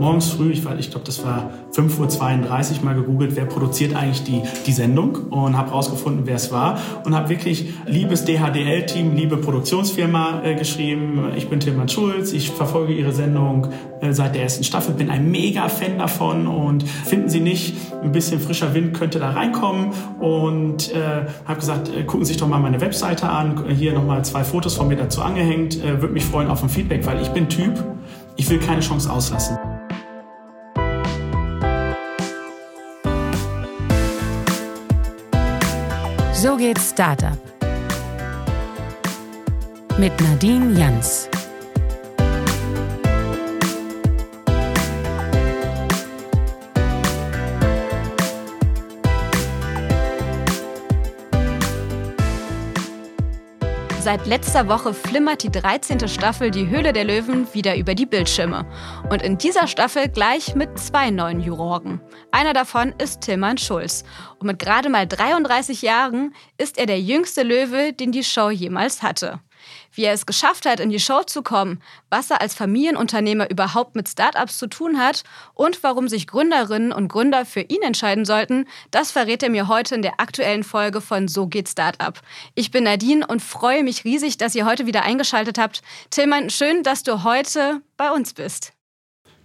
morgens früh, ich, ich glaube, das war 5.32 Uhr mal gegoogelt, wer produziert eigentlich die, die Sendung und habe rausgefunden, wer es war und habe wirklich liebes DHDL-Team, liebe Produktionsfirma äh, geschrieben. Ich bin Tilman Schulz, ich verfolge Ihre Sendung äh, seit der ersten Staffel, bin ein mega Fan davon und finden Sie nicht, ein bisschen frischer Wind könnte da reinkommen und äh, habe gesagt, äh, gucken Sie sich doch mal meine Webseite an, hier nochmal zwei Fotos von mir dazu angehängt, äh, würde mich freuen auf ein Feedback, weil ich bin Typ, ich will keine Chance auslassen. So geht Startup. Mit Nadine Jans. Seit letzter Woche flimmert die 13. Staffel Die Höhle der Löwen wieder über die Bildschirme. Und in dieser Staffel gleich mit zwei neuen Jurorgen. Einer davon ist Tilman Schulz. Und mit gerade mal 33 Jahren ist er der jüngste Löwe, den die Show jemals hatte wie er es geschafft hat, in die Show zu kommen, was er als Familienunternehmer überhaupt mit Startups zu tun hat und warum sich Gründerinnen und Gründer für ihn entscheiden sollten, das verrät er mir heute in der aktuellen Folge von So geht Startup. Ich bin Nadine und freue mich riesig, dass ihr heute wieder eingeschaltet habt. Tillmann, schön, dass du heute bei uns bist.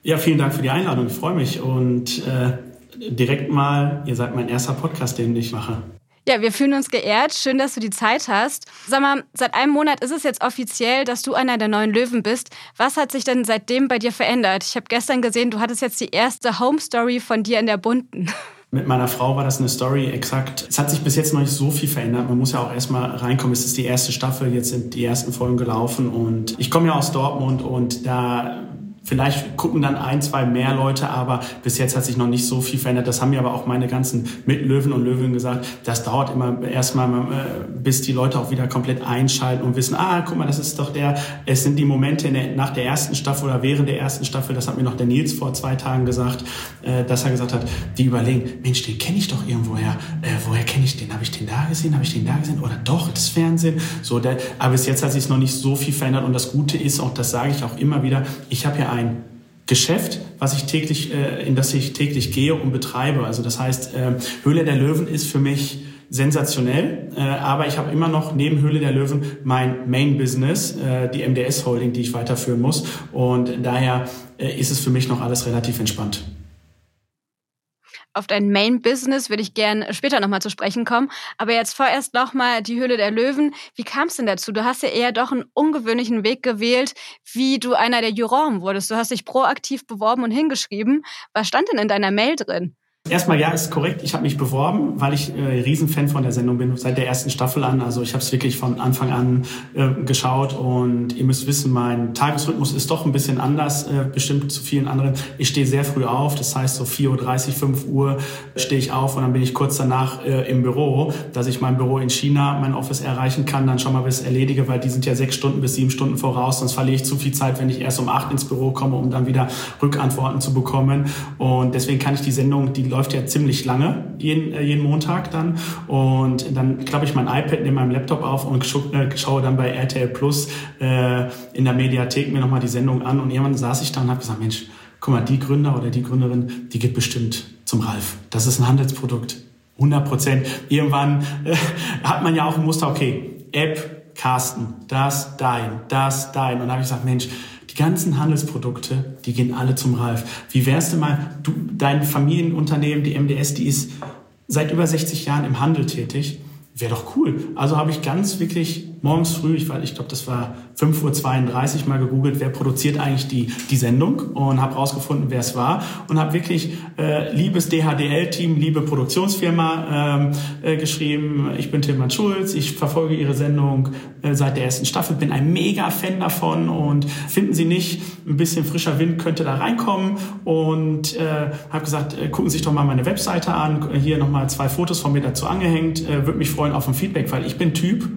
Ja, vielen Dank für die Einladung. Ich freue mich und äh, direkt mal, ihr seid mein erster Podcast, den ich mache. Ja, wir fühlen uns geehrt. Schön, dass du die Zeit hast. Sag mal, seit einem Monat ist es jetzt offiziell, dass du einer der neuen Löwen bist. Was hat sich denn seitdem bei dir verändert? Ich habe gestern gesehen, du hattest jetzt die erste Home Story von dir in der Bunten. Mit meiner Frau war das eine Story exakt. Es hat sich bis jetzt noch nicht so viel verändert. Man muss ja auch erstmal reinkommen. Es ist die erste Staffel, jetzt sind die ersten Folgen gelaufen und ich komme ja aus Dortmund und da Vielleicht gucken dann ein, zwei mehr Leute, aber bis jetzt hat sich noch nicht so viel verändert. Das haben mir aber auch meine ganzen Mitlöwen und Löwen gesagt. Das dauert immer erstmal, äh, bis die Leute auch wieder komplett einschalten und wissen, ah, guck mal, das ist doch der, es sind die Momente der, nach der ersten Staffel oder während der ersten Staffel, das hat mir noch der Nils vor zwei Tagen gesagt, äh, dass er gesagt hat, die überlegen, Mensch, den kenne ich doch irgendwoher. Äh, woher kenne ich den? Habe ich den da gesehen? Habe ich den da gesehen? Oder doch, das Fernsehen? So, der, aber bis jetzt hat sich noch nicht so viel verändert und das Gute ist, auch das sage ich auch immer wieder, ich habe ja ein Geschäft, was ich täglich, äh, in das ich täglich gehe und betreibe. Also das heißt, äh, Höhle der Löwen ist für mich sensationell, äh, aber ich habe immer noch neben Höhle der Löwen mein Main Business, äh, die MDS Holding, die ich weiterführen muss. Und daher äh, ist es für mich noch alles relativ entspannt auf dein Main Business würde ich gern später nochmal zu sprechen kommen. Aber jetzt vorerst nochmal die Höhle der Löwen. Wie kam es denn dazu? Du hast ja eher doch einen ungewöhnlichen Weg gewählt, wie du einer der Juroren wurdest. Du hast dich proaktiv beworben und hingeschrieben. Was stand denn in deiner Mail drin? Erstmal ja, ist korrekt. Ich habe mich beworben, weil ich äh, Riesenfan von der Sendung bin, seit der ersten Staffel an. Also ich habe es wirklich von Anfang an äh, geschaut und ihr müsst wissen, mein Tagesrhythmus ist doch ein bisschen anders, äh, bestimmt zu vielen anderen. Ich stehe sehr früh auf, das heißt so 4.30 Uhr, 5 Uhr stehe ich auf und dann bin ich kurz danach äh, im Büro, dass ich mein Büro in China, mein Office erreichen kann, dann schon mal bis erledige, weil die sind ja sechs Stunden bis sieben Stunden voraus, sonst verliere ich zu viel Zeit, wenn ich erst um acht ins Büro komme, um dann wieder Rückantworten zu bekommen. Und deswegen kann ich die Sendung, die läuft ja ziemlich lange, jeden, äh, jeden Montag dann. Und dann klappe ich mein iPad neben meinem Laptop auf und äh, schaue dann bei RTL Plus äh, in der Mediathek mir nochmal die Sendung an. Und irgendwann saß ich da und habe gesagt, Mensch, guck mal, die Gründer oder die Gründerin, die geht bestimmt zum Ralf. Das ist ein Handelsprodukt. 100 Prozent. Irgendwann äh, hat man ja auch ein Muster, okay, App, Carsten, das, dein, das, dein. Und dann habe ich gesagt, Mensch, die ganzen Handelsprodukte, die gehen alle zum Ralf. Wie wärst du mal, du, dein Familienunternehmen, die MDS, die ist seit über 60 Jahren im Handel tätig. Wäre doch cool. Also habe ich ganz wirklich morgens früh, ich, ich glaube, das war 5.32 Uhr mal gegoogelt, wer produziert eigentlich die, die Sendung und habe rausgefunden, wer es war und habe wirklich äh, liebes DHDL-Team, liebe Produktionsfirma ähm, äh, geschrieben. Ich bin Tilman Schulz, ich verfolge Ihre Sendung äh, seit der ersten Staffel, bin ein mega Fan davon und finden Sie nicht, ein bisschen frischer Wind könnte da reinkommen und äh, habe gesagt, äh, gucken Sie sich doch mal meine Webseite an, hier nochmal zwei Fotos von mir dazu angehängt, äh, würde mich freuen auf ein Feedback, weil ich bin Typ,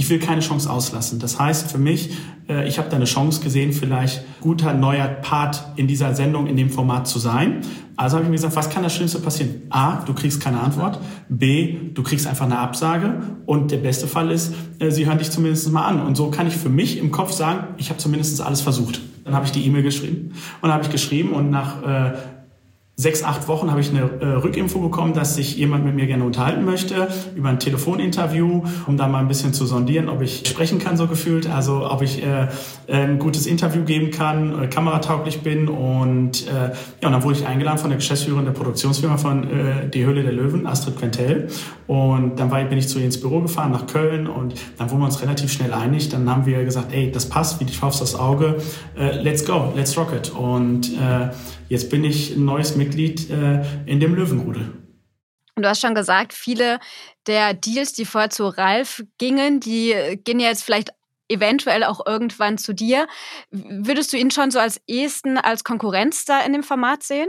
ich will keine Chance auslassen. Das heißt für mich, äh, ich habe da eine Chance gesehen, vielleicht guter neuer Part in dieser Sendung, in dem Format zu sein. Also habe ich mir gesagt, was kann das Schlimmste passieren? A, du kriegst keine Antwort. B, du kriegst einfach eine Absage. Und der beste Fall ist, äh, sie hören dich zumindest mal an. Und so kann ich für mich im Kopf sagen, ich habe zumindest alles versucht. Dann habe ich die E-Mail geschrieben und habe ich geschrieben und nach äh, sechs, acht Wochen habe ich eine äh, Rückinfo bekommen, dass sich jemand mit mir gerne unterhalten möchte über ein Telefoninterview, um da mal ein bisschen zu sondieren, ob ich sprechen kann, so gefühlt, also ob ich äh, ein gutes Interview geben kann, äh, kameratauglich bin und äh, ja, und dann wurde ich eingeladen von der Geschäftsführerin der Produktionsfirma von äh, Die Höhle der Löwen, Astrid Quentel und dann war, bin ich zu ihr ins Büro gefahren nach Köln und dann wurden wir uns relativ schnell einig, dann haben wir gesagt, ey, das passt wie die Faust aufs Auge, äh, let's go, let's rock it und äh, jetzt bin ich ein neues Mitglied äh, in dem Löwenrudel. Und du hast schon gesagt, viele der Deals, die vorher zu Ralf gingen, die gehen jetzt vielleicht eventuell auch irgendwann zu dir. Würdest du ihn schon so als ehesten als Konkurrenz da in dem Format sehen?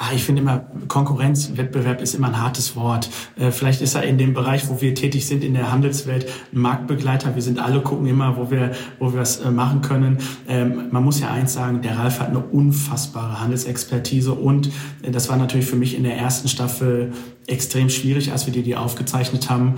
Ah, ich finde immer, Konkurrenz, Wettbewerb ist immer ein hartes Wort. Äh, vielleicht ist er in dem Bereich, wo wir tätig sind, in der Handelswelt, ein Marktbegleiter. Wir sind alle, gucken immer, wo wir, wo wir was äh, machen können. Ähm, man muss ja eins sagen, der Ralf hat eine unfassbare Handelsexpertise und äh, das war natürlich für mich in der ersten Staffel extrem schwierig, als wir die, die aufgezeichnet haben,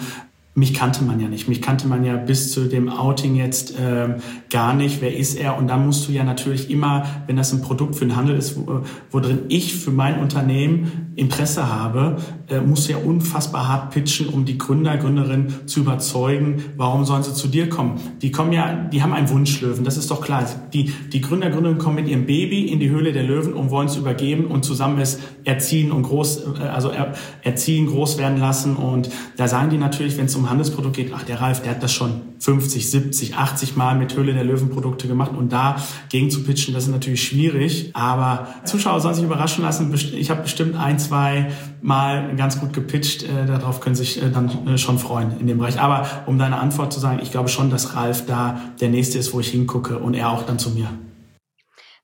mich kannte man ja nicht. Mich kannte man ja bis zu dem Outing jetzt ähm, gar nicht. Wer ist er? Und dann musst du ja natürlich immer, wenn das ein Produkt für den Handel ist, wo, wo drin ich für mein Unternehmen Interesse habe, äh, musst ja unfassbar hart pitchen, um die Gründer, Gründerin zu überzeugen, warum sollen sie zu dir kommen. Die kommen ja, die haben einen Wunschlöwen, das ist doch klar. Die, die Gründer, Gründerinnen kommen mit ihrem Baby in die Höhle der Löwen und wollen es übergeben und zusammen es erziehen und groß, äh, also er, erziehen, groß werden lassen. Und da sagen die natürlich, wenn es um Handelsprodukt geht, ach, der Ralf, der hat das schon 50, 70, 80 Mal mit Höhle der Löwen Produkte gemacht und da gegen zu pitchen, das ist natürlich schwierig. Aber Zuschauer sollen sich überraschen lassen. Ich habe bestimmt ein, zwei Mal ganz gut gepitcht. Äh, darauf können sich äh, dann äh, schon freuen in dem Bereich. Aber um deine Antwort zu sagen, ich glaube schon, dass Ralf da der Nächste ist, wo ich hingucke und er auch dann zu mir.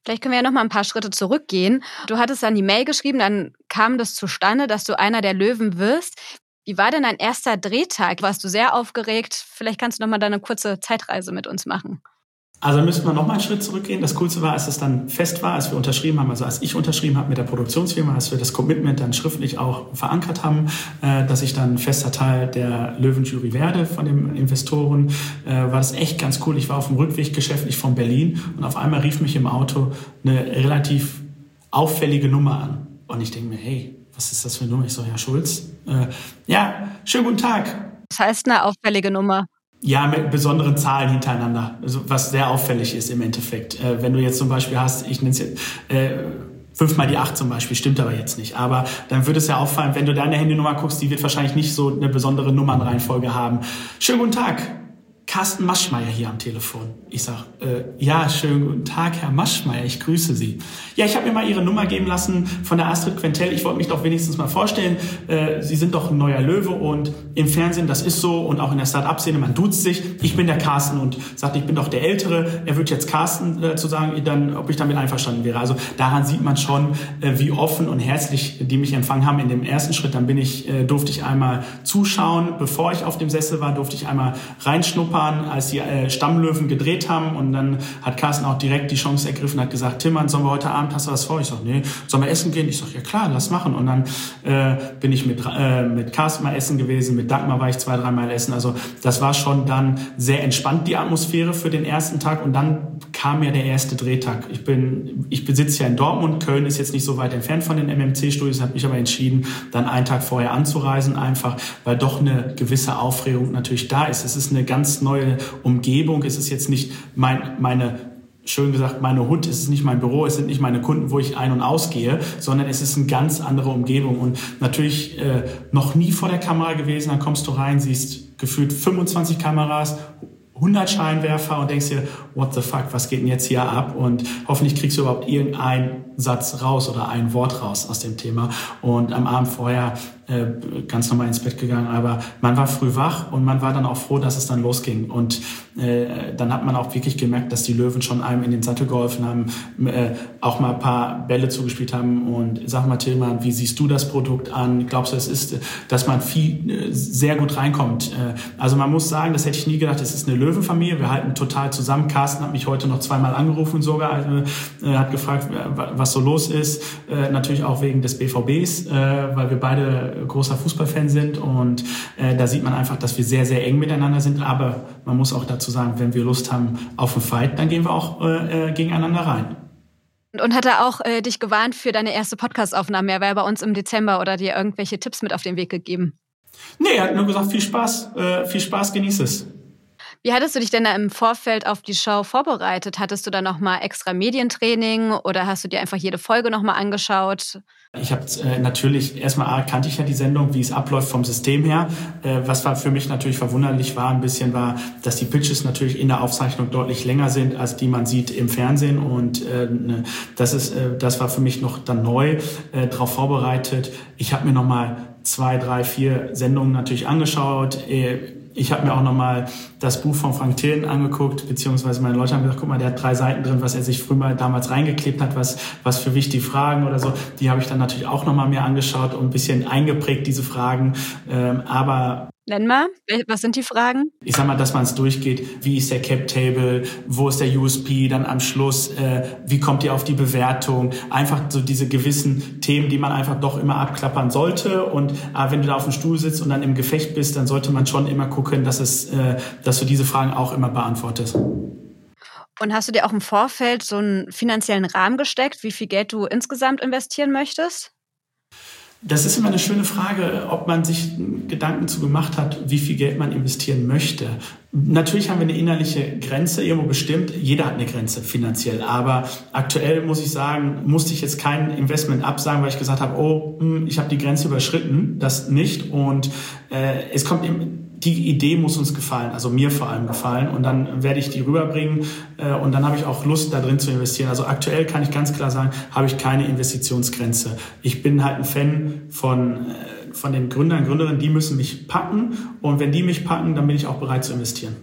Vielleicht können wir ja noch mal ein paar Schritte zurückgehen. Du hattest dann die Mail geschrieben, dann kam das zustande, dass du einer der Löwen wirst. Wie war denn dein erster Drehtag? Warst du sehr aufgeregt? Vielleicht kannst du noch mal eine kurze Zeitreise mit uns machen. Also müssten wir noch mal einen Schritt zurückgehen. Das Coolste war, als es dann fest war, als wir unterschrieben haben, also als ich unterschrieben habe mit der Produktionsfirma, als wir das Commitment dann schriftlich auch verankert haben, äh, dass ich dann fester Teil der Löwenjury werde von den Investoren, äh, war das echt ganz cool. Ich war auf dem Rückweg geschäftlich von Berlin und auf einmal rief mich im Auto eine relativ auffällige Nummer an. Und ich denke mir, hey, was ist das für eine Nummer? Ich so, Herr Schulz, äh, ja, schönen guten Tag. Das heißt eine auffällige Nummer. Ja, mit besonderen Zahlen hintereinander, also was sehr auffällig ist im Endeffekt. Äh, wenn du jetzt zum Beispiel hast, ich nenne es jetzt äh, fünfmal die acht zum Beispiel, stimmt aber jetzt nicht. Aber dann würde es ja auffallen, wenn du deine Handynummer guckst, die wird wahrscheinlich nicht so eine besondere Nummernreihenfolge haben. Schönen guten Tag. Carsten Maschmeyer hier am Telefon. Ich sag, äh, ja, schönen guten Tag, Herr Maschmeyer, ich grüße Sie. Ja, ich habe mir mal Ihre Nummer geben lassen von der Astrid Quentel. Ich wollte mich doch wenigstens mal vorstellen. Äh, Sie sind doch ein neuer Löwe und im Fernsehen, das ist so und auch in der Start-up-Szene, man duzt sich. Ich bin der Carsten und sagt, ich bin doch der Ältere. Er wird jetzt Carsten äh, zu sagen, dann, ob ich damit einverstanden wäre. Also daran sieht man schon, äh, wie offen und herzlich die mich empfangen haben in dem ersten Schritt. Dann bin ich, äh, durfte ich einmal zuschauen. Bevor ich auf dem Sessel war, durfte ich einmal reinschnuppern waren, als die äh, Stammlöwen gedreht haben. Und dann hat Carsten auch direkt die Chance ergriffen, hat gesagt, Timmern, sollen wir heute Abend, hast du was vor? Ich sag, nee, sollen wir essen gehen? Ich sag, ja klar, lass machen. Und dann äh, bin ich mit, äh, mit Carsten mal essen gewesen, mit Dagmar war ich zwei, dreimal essen. Also das war schon dann sehr entspannt, die Atmosphäre für den ersten Tag. Und dann kam ja der erste Drehtag. Ich bin, ich besitze ja in Dortmund. Köln ist jetzt nicht so weit entfernt von den MMC-Studios, habe mich aber entschieden, dann einen Tag vorher anzureisen, einfach, weil doch eine gewisse Aufregung natürlich da ist. Es ist eine ganz neue Umgebung. Es ist jetzt nicht mein, meine schön gesagt, meine Hut, es ist nicht mein Büro, es sind nicht meine Kunden, wo ich ein- und ausgehe, sondern es ist eine ganz andere Umgebung und natürlich äh, noch nie vor der Kamera gewesen, dann kommst du rein, siehst gefühlt 25 Kameras, 100 Scheinwerfer und denkst dir, what the fuck, was geht denn jetzt hier ab? Und hoffentlich kriegst du überhaupt irgendeinen Satz raus oder ein Wort raus aus dem Thema. Und am Abend vorher äh, ganz normal ins Bett gegangen, aber man war früh wach und man war dann auch froh, dass es dann losging. Und äh, dann hat man auch wirklich gemerkt, dass die Löwen schon einem in den Sattel geholfen haben, äh, auch mal ein paar Bälle zugespielt haben. Und sag mal, Tillmann, wie siehst du das Produkt an? Glaubst du, es ist, dass man viel äh, sehr gut reinkommt? Also man muss sagen, das hätte ich nie gedacht, es ist eine Löwenfamilie. Wir halten total zusammen. Carsten hat mich heute noch zweimal angerufen sogar, hat gefragt, was so los ist. Natürlich auch wegen des BVBs, weil wir beide großer Fußballfan sind und da sieht man einfach, dass wir sehr, sehr eng miteinander sind. Aber man muss auch dazu sagen, wenn wir Lust haben auf einen Fight, dann gehen wir auch äh, äh gegeneinander rein. Und hat er auch äh, dich gewarnt für deine erste Podcastaufnahme? Er war bei uns im Dezember oder dir irgendwelche Tipps mit auf den Weg gegeben? Nee, er hat nur gesagt, viel Spaß, äh, viel Spaß, genieß es. Wie hattest du dich denn da im Vorfeld auf die Show vorbereitet? Hattest du da nochmal extra Medientraining oder hast du dir einfach jede Folge nochmal angeschaut? Ich habe äh, natürlich, erstmal kannte ich ja die Sendung, wie es abläuft vom System her. Äh, was war für mich natürlich verwunderlich war, ein bisschen war, dass die Pitches natürlich in der Aufzeichnung deutlich länger sind, als die man sieht im Fernsehen. Und äh, ne, das ist, äh, das war für mich noch dann neu, äh, darauf vorbereitet. Ich habe mir nochmal zwei, drei, vier Sendungen natürlich angeschaut. Äh, ich habe mir auch nochmal das Buch von Frank Thelen angeguckt, beziehungsweise meine Leute haben gesagt, guck mal, der hat drei Seiten drin, was er sich früher mal damals reingeklebt hat, was, was für wichtige Fragen oder so. Die habe ich dann natürlich auch nochmal mir angeschaut und ein bisschen eingeprägt, diese Fragen. Ähm, aber Nenn mal, was sind die Fragen? Ich sag mal, dass man es durchgeht. Wie ist der Cap Table? Wo ist der USP? Dann am Schluss, äh, wie kommt ihr auf die Bewertung? Einfach so diese gewissen Themen, die man einfach doch immer abklappern sollte. Und äh, wenn du da auf dem Stuhl sitzt und dann im Gefecht bist, dann sollte man schon immer gucken, dass es, äh, dass du diese Fragen auch immer beantwortest. Und hast du dir auch im Vorfeld so einen finanziellen Rahmen gesteckt, wie viel Geld du insgesamt investieren möchtest? Das ist immer eine schöne Frage, ob man sich Gedanken zu gemacht hat, wie viel Geld man investieren möchte. Natürlich haben wir eine innerliche Grenze irgendwo bestimmt. Jeder hat eine Grenze finanziell. Aber aktuell muss ich sagen, musste ich jetzt kein Investment absagen, weil ich gesagt habe, oh, hm, ich habe die Grenze überschritten. Das nicht. Und äh, es kommt eben die Idee muss uns gefallen, also mir vor allem gefallen. Und dann werde ich die rüberbringen äh, und dann habe ich auch Lust, da drin zu investieren. Also aktuell kann ich ganz klar sagen, habe ich keine Investitionsgrenze. Ich bin halt ein Fan von, äh, von den Gründern, Gründerinnen, die müssen mich packen. Und wenn die mich packen, dann bin ich auch bereit zu investieren.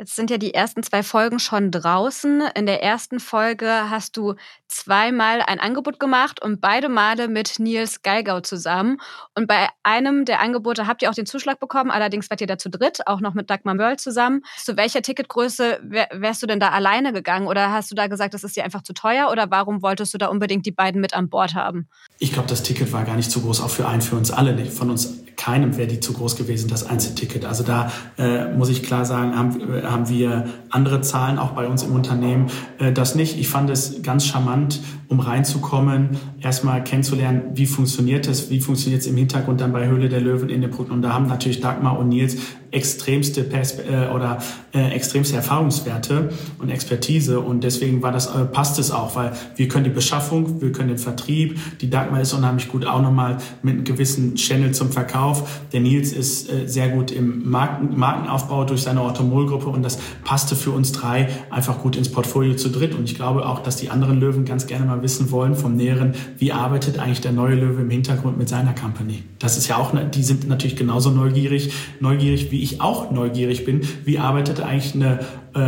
Jetzt sind ja die ersten zwei Folgen schon draußen. In der ersten Folge hast du zweimal ein Angebot gemacht und beide Male mit Nils Geigau zusammen. Und bei einem der Angebote habt ihr auch den Zuschlag bekommen, allerdings wart ihr da zu dritt, auch noch mit Dagmar Mörl zusammen. Zu welcher Ticketgröße wärst du denn da alleine gegangen? Oder hast du da gesagt, das ist dir einfach zu teuer? Oder warum wolltest du da unbedingt die beiden mit an Bord haben? Ich glaube, das Ticket war gar nicht zu groß, auch für einen, für uns alle. Von uns keinem wäre die zu groß gewesen, das Einzelticket. Also da äh, muss ich klar sagen, haben, äh, haben wir andere Zahlen auch bei uns im Unternehmen. Äh, das nicht. Ich fand es ganz charmant, um reinzukommen, erstmal kennenzulernen, wie funktioniert es, wie funktioniert es im Hintergrund dann bei Höhle der Löwen in den Produkten. Und da haben natürlich Dagmar und Nils extremste Perspe äh, oder äh, extremste Erfahrungswerte und Expertise und deswegen war das äh, passt es auch, weil wir können die Beschaffung, wir können den Vertrieb, die Dagmar ist unheimlich gut auch nochmal mit einem gewissen Channel zum Verkauf. Der Nils ist äh, sehr gut im Marken, Markenaufbau durch seine Orthomol-Gruppe und das passte für uns drei einfach gut ins Portfolio zu dritt und ich glaube auch, dass die anderen Löwen ganz gerne mal wissen wollen vom Näheren, wie arbeitet eigentlich der neue Löwe im Hintergrund mit seiner Company. Das ist ja auch, die sind natürlich genauso neugierig, neugierig wie wie ich auch neugierig bin, wie arbeitet eigentlich eine äh,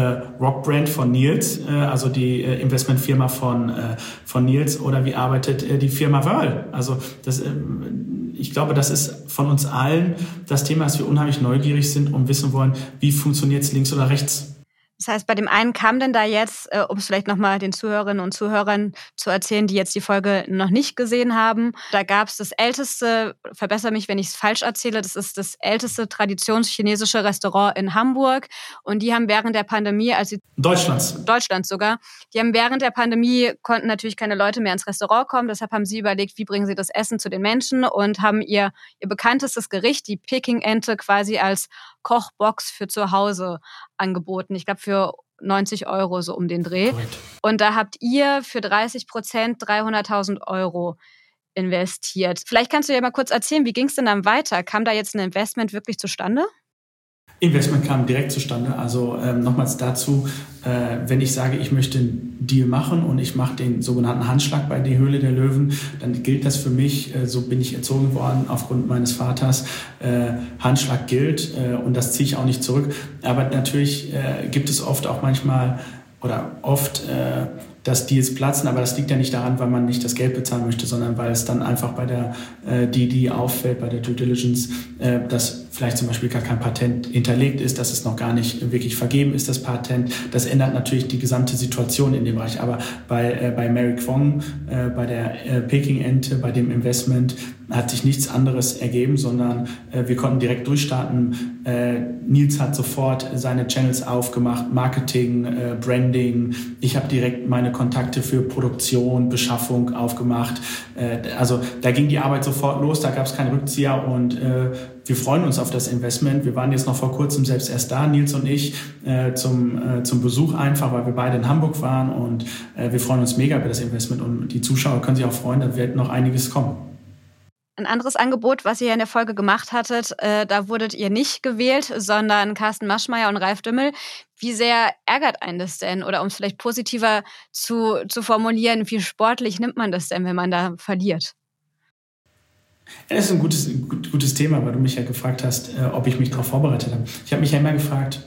Rockbrand von Nils, äh, also die äh, Investmentfirma von, äh, von Nils, oder wie arbeitet äh, die Firma Wörl? Also das, äh, ich glaube, das ist von uns allen das Thema, dass wir unheimlich neugierig sind und wissen wollen, wie funktioniert es links oder rechts das heißt, bei dem einen kam denn da jetzt, äh, um es vielleicht nochmal den Zuhörerinnen und Zuhörern zu erzählen, die jetzt die Folge noch nicht gesehen haben, da gab es das älteste, verbessere mich, wenn ich es falsch erzähle, das ist das älteste traditionschinesische Restaurant in Hamburg. Und die haben während der Pandemie, als sie Deutschlands. Deutschlands sogar, die haben während der Pandemie konnten natürlich keine Leute mehr ins Restaurant kommen. Deshalb haben sie überlegt, wie bringen sie das Essen zu den Menschen und haben ihr, ihr bekanntestes Gericht, die Peking-Ente, quasi als Kochbox für zu Hause angeboten. Ich glaube, für 90 Euro so um den Dreh. Correct. Und da habt ihr für 30 Prozent 300.000 Euro investiert. Vielleicht kannst du ja mal kurz erzählen, wie ging es denn dann weiter? Kam da jetzt ein Investment wirklich zustande? Investment kam direkt zustande. Also ähm, nochmals dazu, äh, wenn ich sage, ich möchte einen Deal machen und ich mache den sogenannten Handschlag bei die Höhle der Löwen, dann gilt das für mich, äh, so bin ich erzogen worden aufgrund meines Vaters, äh, Handschlag gilt äh, und das ziehe ich auch nicht zurück. Aber natürlich äh, gibt es oft auch manchmal oder oft äh, dass Deals platzen, aber das liegt ja nicht daran, weil man nicht das Geld bezahlen möchte, sondern weil es dann einfach bei der, äh, die, die auffällt, bei der Due Diligence, äh, dass vielleicht zum Beispiel gar kein Patent hinterlegt ist, dass es noch gar nicht wirklich vergeben ist, das Patent. Das ändert natürlich die gesamte Situation in dem Bereich. Aber bei, äh, bei Mary Kwong, äh, bei der äh, Peking-Ente, bei dem Investment hat sich nichts anderes ergeben, sondern äh, wir konnten direkt durchstarten. Äh, Nils hat sofort seine Channels aufgemacht, Marketing, äh, Branding. Ich habe direkt meine Kontakte für Produktion, Beschaffung aufgemacht. Also da ging die Arbeit sofort los, da gab es keinen Rückzieher und wir freuen uns auf das Investment. Wir waren jetzt noch vor kurzem selbst erst da, Nils und ich, äh, zum, äh, zum Besuch einfach, weil wir beide in Hamburg waren und äh, wir freuen uns mega über das Investment und die Zuschauer können sich auch freuen, da wird noch einiges kommen. Ein anderes Angebot, was ihr in der Folge gemacht hattet, äh, da wurdet ihr nicht gewählt, sondern Carsten Maschmeyer und Ralf Dümmel. Wie sehr ärgert einen das denn? Oder um es vielleicht positiver zu, zu formulieren, wie sportlich nimmt man das denn, wenn man da verliert? Das ist ein gutes, gutes Thema, weil du mich ja gefragt hast, äh, ob ich mich darauf vorbereitet habe. Ich habe mich ja immer gefragt,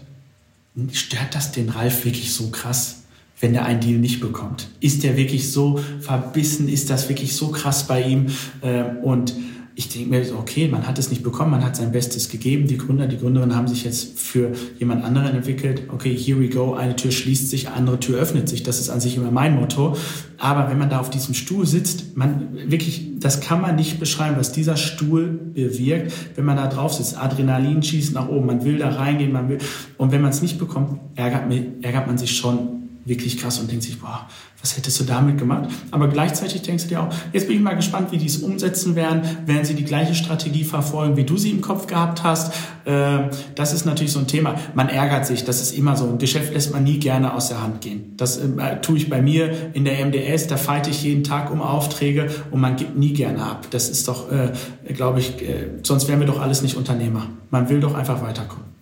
stört das den Ralf wirklich so krass, wenn der einen Deal nicht bekommt? Ist der wirklich so verbissen? Ist das wirklich so krass bei ihm? Äh, und ich denke mir so, okay, man hat es nicht bekommen, man hat sein Bestes gegeben. Die Gründer, die Gründerinnen haben sich jetzt für jemand anderen entwickelt. Okay, here we go. Eine Tür schließt sich, andere Tür öffnet sich. Das ist an sich immer mein Motto. Aber wenn man da auf diesem Stuhl sitzt, man wirklich, das kann man nicht beschreiben, was dieser Stuhl bewirkt, wenn man da drauf sitzt. Adrenalin schießt nach oben. Man will da reingehen, man will. Und wenn man es nicht bekommt, ärgert, ärgert man sich schon wirklich krass und denkt sich, boah, was hättest du damit gemacht? Aber gleichzeitig denkst du dir auch, jetzt bin ich mal gespannt, wie die es umsetzen werden. Werden sie die gleiche Strategie verfolgen, wie du sie im Kopf gehabt hast? Ähm, das ist natürlich so ein Thema. Man ärgert sich, das ist immer so. Ein Geschäft lässt man nie gerne aus der Hand gehen. Das äh, tue ich bei mir in der MDS, da fight ich jeden Tag um Aufträge und man gibt nie gerne ab. Das ist doch, äh, glaube ich, äh, sonst wären wir doch alles nicht Unternehmer. Man will doch einfach weiterkommen.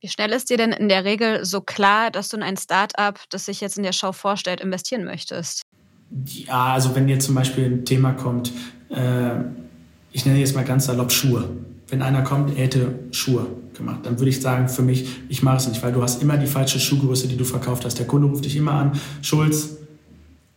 Wie schnell ist dir denn in der Regel so klar, dass du in ein Startup, das sich jetzt in der Show vorstellt, investieren möchtest? Ja, also wenn jetzt zum Beispiel ein Thema kommt, äh, ich nenne jetzt mal ganz salopp Schuhe. Wenn einer kommt, er hätte Schuhe gemacht, dann würde ich sagen, für mich, ich mache es nicht, weil du hast immer die falsche Schuhgröße, die du verkauft hast. Der Kunde ruft dich immer an, Schulz,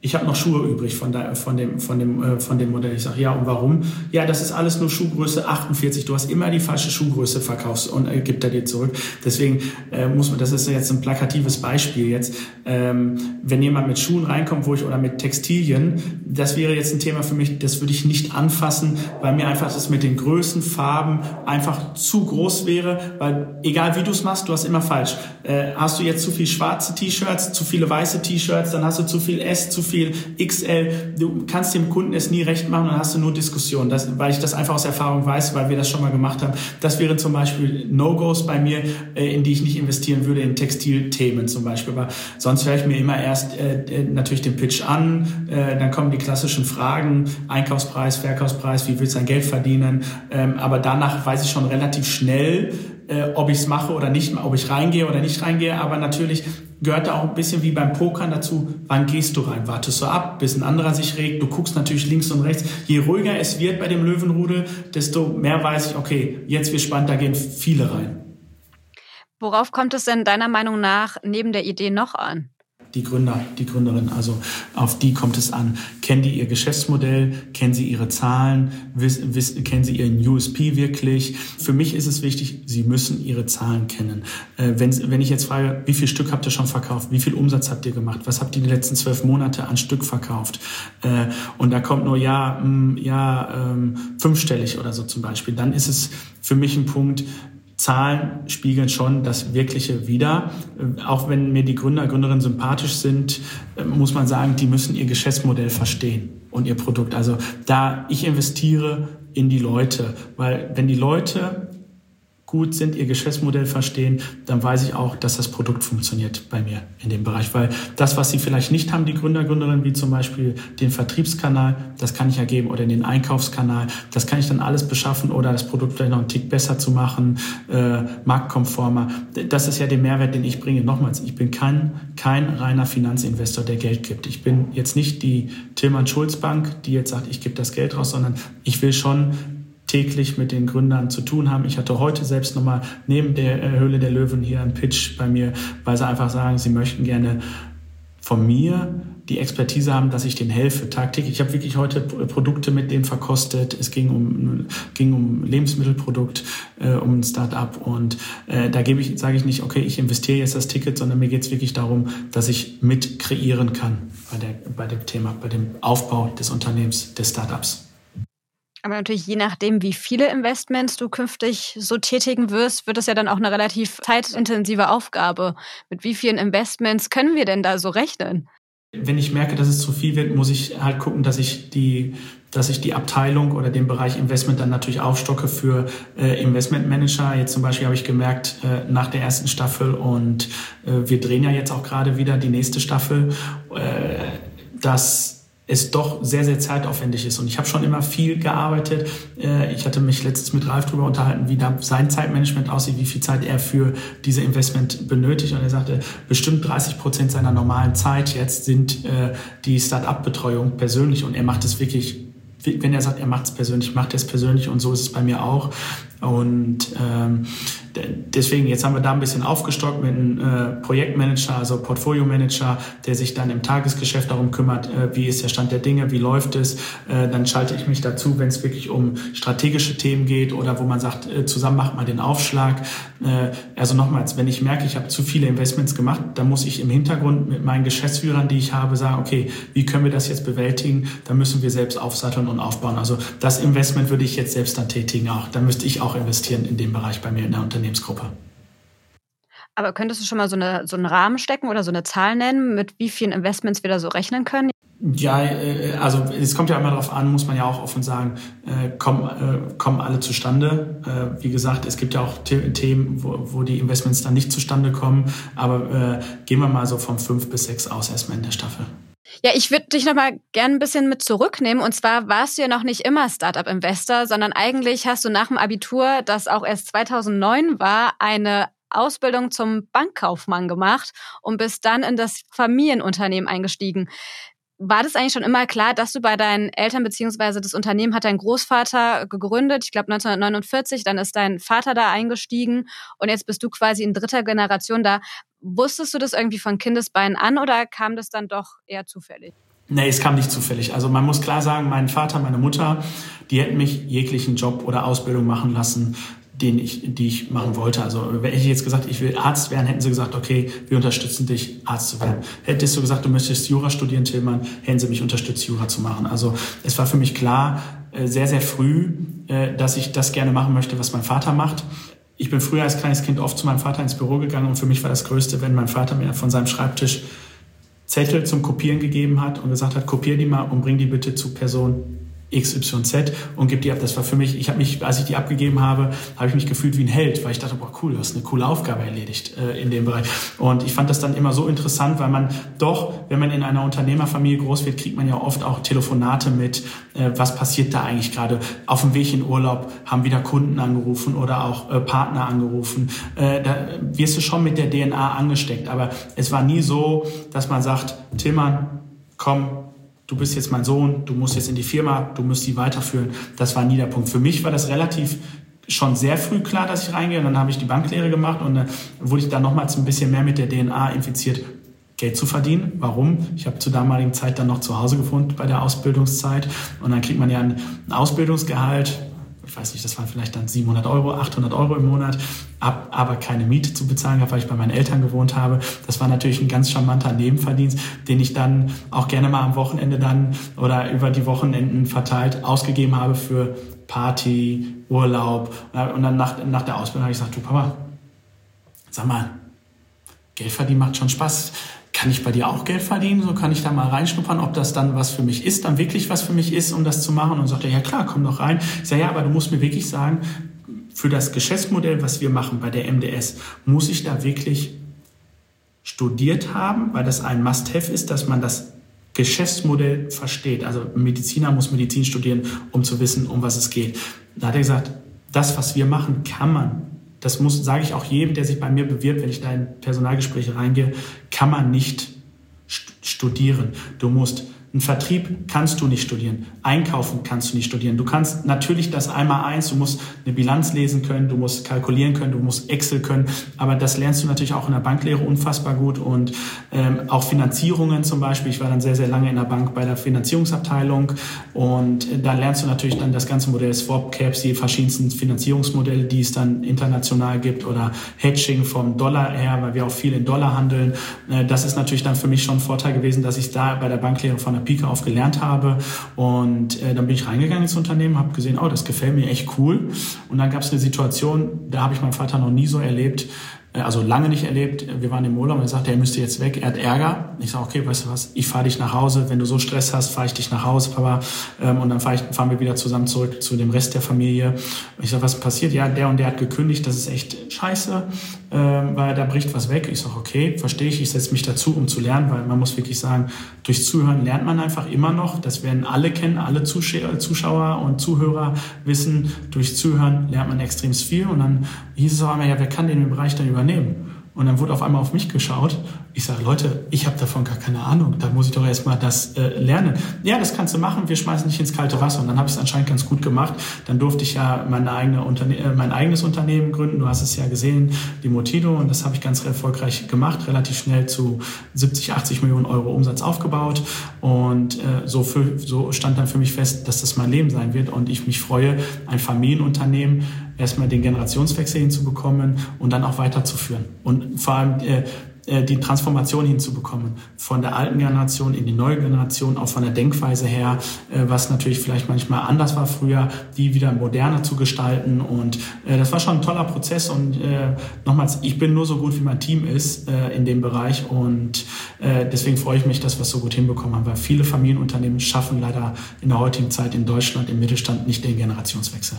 ich habe noch Schuhe übrig von, der, von, dem, von, dem, äh, von dem Modell. Ich sage, ja, und warum? Ja, das ist alles nur Schuhgröße 48. Du hast immer die falsche Schuhgröße verkaufst und äh, gibt er dir zurück. Deswegen äh, muss man, das ist jetzt ein plakatives Beispiel jetzt. Ähm, wenn jemand mit Schuhen reinkommt, wo ich oder mit Textilien, das wäre jetzt ein Thema für mich, das würde ich nicht anfassen, weil mir einfach das mit den Größen, Farben einfach zu groß wäre, weil egal wie du es machst, du hast immer falsch. Äh, hast du jetzt zu viel schwarze T-Shirts, zu viele weiße T-Shirts, dann hast du zu viel S, zu viel XL. Du kannst dem Kunden es nie recht machen, dann hast du nur Diskussionen. Das, weil ich das einfach aus Erfahrung weiß, weil wir das schon mal gemacht haben. Das wären zum Beispiel No-Gos bei mir, äh, in die ich nicht investieren würde, in Textilthemen zum Beispiel. Aber sonst höre ich mir immer erst äh, äh, natürlich den Pitch an, äh, dann kommen die klassischen Fragen, Einkaufspreis, Verkaufspreis, wie willst du dein Geld verdienen? Ähm, aber danach weiß ich schon relativ schnell, äh, ob ich es mache oder nicht, ob ich reingehe oder nicht reingehe. Aber natürlich gehört da auch ein bisschen wie beim Pokern dazu, wann gehst du rein? Wartest du ab, bis ein anderer sich regt? Du guckst natürlich links und rechts. Je ruhiger es wird bei dem Löwenrudel, desto mehr weiß ich, okay, jetzt wird spannend, da gehen viele rein. Worauf kommt es denn deiner Meinung nach neben der Idee noch an? Die Gründer, die Gründerin. Also auf die kommt es an. Kennen die ihr Geschäftsmodell? Kennen sie ihre Zahlen? Wiss, wiss, kennen sie ihren USP wirklich? Für mich ist es wichtig, sie müssen ihre Zahlen kennen. Äh, wenn, wenn ich jetzt frage, wie viel Stück habt ihr schon verkauft? Wie viel Umsatz habt ihr gemacht? Was habt ihr die letzten zwölf Monate an Stück verkauft? Äh, und da kommt nur ja, mh, mm, ja ähm, fünfstellig oder so zum Beispiel. Dann ist es für mich ein Punkt, Zahlen spiegeln schon das Wirkliche wider. Auch wenn mir die Gründer, Gründerinnen sympathisch sind, äh, muss man sagen, die müssen ihr Geschäftsmodell verstehen und ihr Produkt. Also da ich investiere in die Leute, weil wenn die Leute gut sind, ihr Geschäftsmodell verstehen, dann weiß ich auch, dass das Produkt funktioniert bei mir in dem Bereich. Weil das, was sie vielleicht nicht haben, die Gründer, Gründerinnen, wie zum Beispiel den Vertriebskanal, das kann ich ja geben oder den Einkaufskanal, das kann ich dann alles beschaffen oder das Produkt vielleicht noch einen Tick besser zu machen, äh, marktkonformer. Das ist ja der Mehrwert, den ich bringe. Nochmals, ich bin kein, kein reiner Finanzinvestor, der Geld gibt. Ich bin jetzt nicht die Tillmann Schulz Bank, die jetzt sagt, ich gebe das Geld raus, sondern ich will schon täglich mit den Gründern zu tun haben. Ich hatte heute selbst nochmal neben der äh, Höhle der Löwen hier einen Pitch bei mir, weil sie einfach sagen, sie möchten gerne von mir die Expertise haben, dass ich denen helfe tagtäglich. Ich habe wirklich heute Produkte mit denen verkostet. Es ging um ging um Lebensmittelprodukt, äh, um ein Start-up und äh, da gebe ich sage ich nicht, okay, ich investiere jetzt das Ticket, sondern mir geht es wirklich darum, dass ich mit kreieren kann bei der bei dem Thema, bei dem Aufbau des Unternehmens, des Startups. Aber natürlich, je nachdem, wie viele Investments du künftig so tätigen wirst, wird es ja dann auch eine relativ zeitintensive Aufgabe. Mit wie vielen Investments können wir denn da so rechnen? Wenn ich merke, dass es zu viel wird, muss ich halt gucken, dass ich die, dass ich die Abteilung oder den Bereich Investment dann natürlich aufstocke für äh, Investmentmanager. Jetzt zum Beispiel habe ich gemerkt, äh, nach der ersten Staffel und äh, wir drehen ja jetzt auch gerade wieder die nächste Staffel, äh, dass es doch sehr, sehr zeitaufwendig ist. Und ich habe schon immer viel gearbeitet. Äh, ich hatte mich letztens mit Ralf darüber unterhalten, wie da sein Zeitmanagement aussieht, wie viel Zeit er für diese Investment benötigt. Und er sagte, bestimmt 30 Prozent seiner normalen Zeit jetzt sind äh, die Start-up-Betreuung persönlich. Und er macht es wirklich wenn er sagt, er macht es persönlich, macht er es persönlich und so ist es bei mir auch. Und ähm, deswegen, jetzt haben wir da ein bisschen aufgestockt mit einem äh, Projektmanager, also Portfolio-Manager, der sich dann im Tagesgeschäft darum kümmert, äh, wie ist der Stand der Dinge, wie läuft es. Äh, dann schalte ich mich dazu, wenn es wirklich um strategische Themen geht oder wo man sagt, äh, zusammen macht man den Aufschlag. Äh, also nochmals, wenn ich merke, ich habe zu viele Investments gemacht, dann muss ich im Hintergrund mit meinen Geschäftsführern, die ich habe, sagen, okay, wie können wir das jetzt bewältigen? Da müssen wir selbst aufsatteln und aufbauen. Also das Investment würde ich jetzt selbst dann tätigen auch. Da müsste ich auch auch investieren in dem Bereich bei mir in der Unternehmensgruppe. Aber könntest du schon mal so, eine, so einen Rahmen stecken oder so eine Zahl nennen, mit wie vielen Investments wir da so rechnen können? Ja, äh, also es kommt ja immer darauf an, muss man ja auch offen sagen, äh, kommen, äh, kommen alle zustande. Wie gesagt, es gibt ja auch Themen, wo, wo die Investments dann nicht zustande kommen. Aber gehen wir mal so von fünf bis sechs aus erstmal in der Staffel. Ja, ich würde dich nochmal gerne ein bisschen mit zurücknehmen. Und zwar warst du ja noch nicht immer Startup-Investor, sondern eigentlich hast du nach dem Abitur, das auch erst 2009 war, eine Ausbildung zum Bankkaufmann gemacht und bist dann in das Familienunternehmen eingestiegen. War das eigentlich schon immer klar, dass du bei deinen Eltern beziehungsweise das Unternehmen hat dein Großvater gegründet, ich glaube 1949, dann ist dein Vater da eingestiegen und jetzt bist du quasi in dritter Generation da. Wusstest du das irgendwie von Kindesbeinen an oder kam das dann doch eher zufällig? Nee, es kam nicht zufällig. Also man muss klar sagen, mein Vater, meine Mutter, die hätten mich jeglichen Job oder Ausbildung machen lassen, den ich, die ich machen wollte. Also hätte ich jetzt gesagt, ich will Arzt werden, hätten sie gesagt, okay, wir unterstützen dich, Arzt zu werden. Hättest du gesagt, du möchtest Jura studieren, Tillmann, hätten sie mich unterstützt, Jura zu machen. Also es war für mich klar, äh, sehr, sehr früh, äh, dass ich das gerne machen möchte, was mein Vater macht. Ich bin früher als kleines Kind oft zu meinem Vater ins Büro gegangen und für mich war das Größte, wenn mein Vater mir von seinem Schreibtisch Zettel zum Kopieren gegeben hat und gesagt hat, kopier die mal und bring die bitte zu Person XYZ und gib die ab. Das war für mich, ich habe mich, als ich die abgegeben habe, habe ich mich gefühlt wie ein Held, weil ich dachte, boah cool, du hast eine coole Aufgabe erledigt äh, in dem Bereich. Und ich fand das dann immer so interessant, weil man doch, wenn man in einer Unternehmerfamilie groß wird, kriegt man ja oft auch Telefonate mit, äh, was passiert da eigentlich gerade. Auf dem Weg in Urlaub haben wieder Kunden angerufen oder auch äh, Partner angerufen. Äh, da wirst du schon mit der DNA angesteckt. Aber es war nie so, dass man sagt, Tillmann, komm, du bist jetzt mein Sohn, du musst jetzt in die Firma, du musst die weiterführen. Das war nie der Punkt. Für mich war das relativ schon sehr früh klar, dass ich reingehe. Und dann habe ich die Banklehre gemacht und dann wurde ich dann nochmals ein bisschen mehr mit der DNA infiziert, Geld zu verdienen. Warum? Ich habe zur damaligen Zeit dann noch zu Hause gewohnt bei der Ausbildungszeit. Und dann kriegt man ja ein Ausbildungsgehalt, ich weiß nicht, das waren vielleicht dann 700 Euro, 800 Euro im Monat, ab, aber keine Miete zu bezahlen habe, weil ich bei meinen Eltern gewohnt habe. Das war natürlich ein ganz charmanter Nebenverdienst, den ich dann auch gerne mal am Wochenende dann oder über die Wochenenden verteilt ausgegeben habe für Party, Urlaub. Und dann nach, nach der Ausbildung habe ich gesagt, du Papa, sag mal, Geld verdienen macht schon Spaß kann ich bei dir auch Geld verdienen? So kann ich da mal reinschnuppern, ob das dann was für mich ist, dann wirklich was für mich ist, um das zu machen. Und sagt er, ja klar, komm doch rein. Ich sage, ja, aber du musst mir wirklich sagen, für das Geschäftsmodell, was wir machen bei der MDS, muss ich da wirklich studiert haben, weil das ein Must-Have ist, dass man das Geschäftsmodell versteht. Also ein Mediziner muss Medizin studieren, um zu wissen, um was es geht. Da hat er gesagt, das, was wir machen, kann man das muss, sage ich auch jedem, der sich bei mir bewirbt, wenn ich da in Personalgespräche reingehe, kann man nicht studieren. Du musst Ein Vertrieb kannst du nicht studieren. Einkaufen kannst du nicht studieren. Du kannst natürlich das einmal eins, du musst eine Bilanz lesen können, du musst kalkulieren können, du musst Excel können, aber das lernst du natürlich auch in der Banklehre unfassbar gut und ähm, auch Finanzierungen zum Beispiel. Ich war dann sehr, sehr lange in der Bank bei der Finanzierungsabteilung und da lernst du natürlich dann das ganze Modell Swap Caps, die verschiedensten Finanzierungsmodelle, die es dann international gibt oder Hedging vom Dollar her, weil wir auch viel in Dollar handeln. Äh, das ist natürlich dann für mich schon ein Vorteil gewesen, dass ich da bei der Banklehre von der Pike auf gelernt habe. Und äh, dann bin ich reingegangen ins Unternehmen, habe gesehen, oh, das gefällt mir echt cool. Und dann gab es eine Situation, da habe ich meinen Vater noch nie so erlebt, also lange nicht erlebt. Wir waren im Urlaub und er sagte, er müsste jetzt weg, er hat Ärger. Ich sage, okay, weißt du was, ich fahre dich nach Hause. Wenn du so Stress hast, fahre ich dich nach Hause, Papa. Ähm, und dann fahr ich, fahren wir wieder zusammen zurück zu dem Rest der Familie. Ich sage, was passiert? Ja, der und der hat gekündigt, das ist echt scheiße, ähm, weil da bricht was weg. Ich sage, okay, verstehe ich, ich setze mich dazu, um zu lernen, weil man muss wirklich sagen, durch Zuhören lernt man einfach immer noch. Das werden alle kennen, alle Zuschauer und Zuhörer wissen, durch Zuhören lernt man extrem viel. Und dann hieß es auch einmal, ja, wer kann den Bereich dann übernehmen? Und dann wurde auf einmal auf mich geschaut. Ich sage, Leute, ich habe davon gar keine Ahnung. Da muss ich doch erstmal das äh, lernen. Ja, das kannst du machen. Wir schmeißen dich ins kalte Wasser. Und dann habe ich es anscheinend ganz gut gemacht. Dann durfte ich ja meine eigene Unterne äh, mein eigenes Unternehmen gründen. Du hast es ja gesehen, die Motido. Und das habe ich ganz erfolgreich gemacht. Relativ schnell zu 70, 80 Millionen Euro Umsatz aufgebaut. Und äh, so, für, so stand dann für mich fest, dass das mein Leben sein wird. Und ich mich freue, ein Familienunternehmen erstmal den Generationswechsel hinzubekommen und dann auch weiterzuführen. Und vor allem äh, äh, die Transformation hinzubekommen von der alten Generation in die neue Generation, auch von der Denkweise her, äh, was natürlich vielleicht manchmal anders war früher, die wieder moderner zu gestalten. Und äh, das war schon ein toller Prozess. Und nochmals, ich bin nur so gut, wie mein Team ist in dem Bereich. Und deswegen freue ich mich, dass wir es so gut hinbekommen haben, weil viele Familienunternehmen schaffen leider in der heutigen Zeit in Deutschland im Mittelstand nicht den Generationswechsel.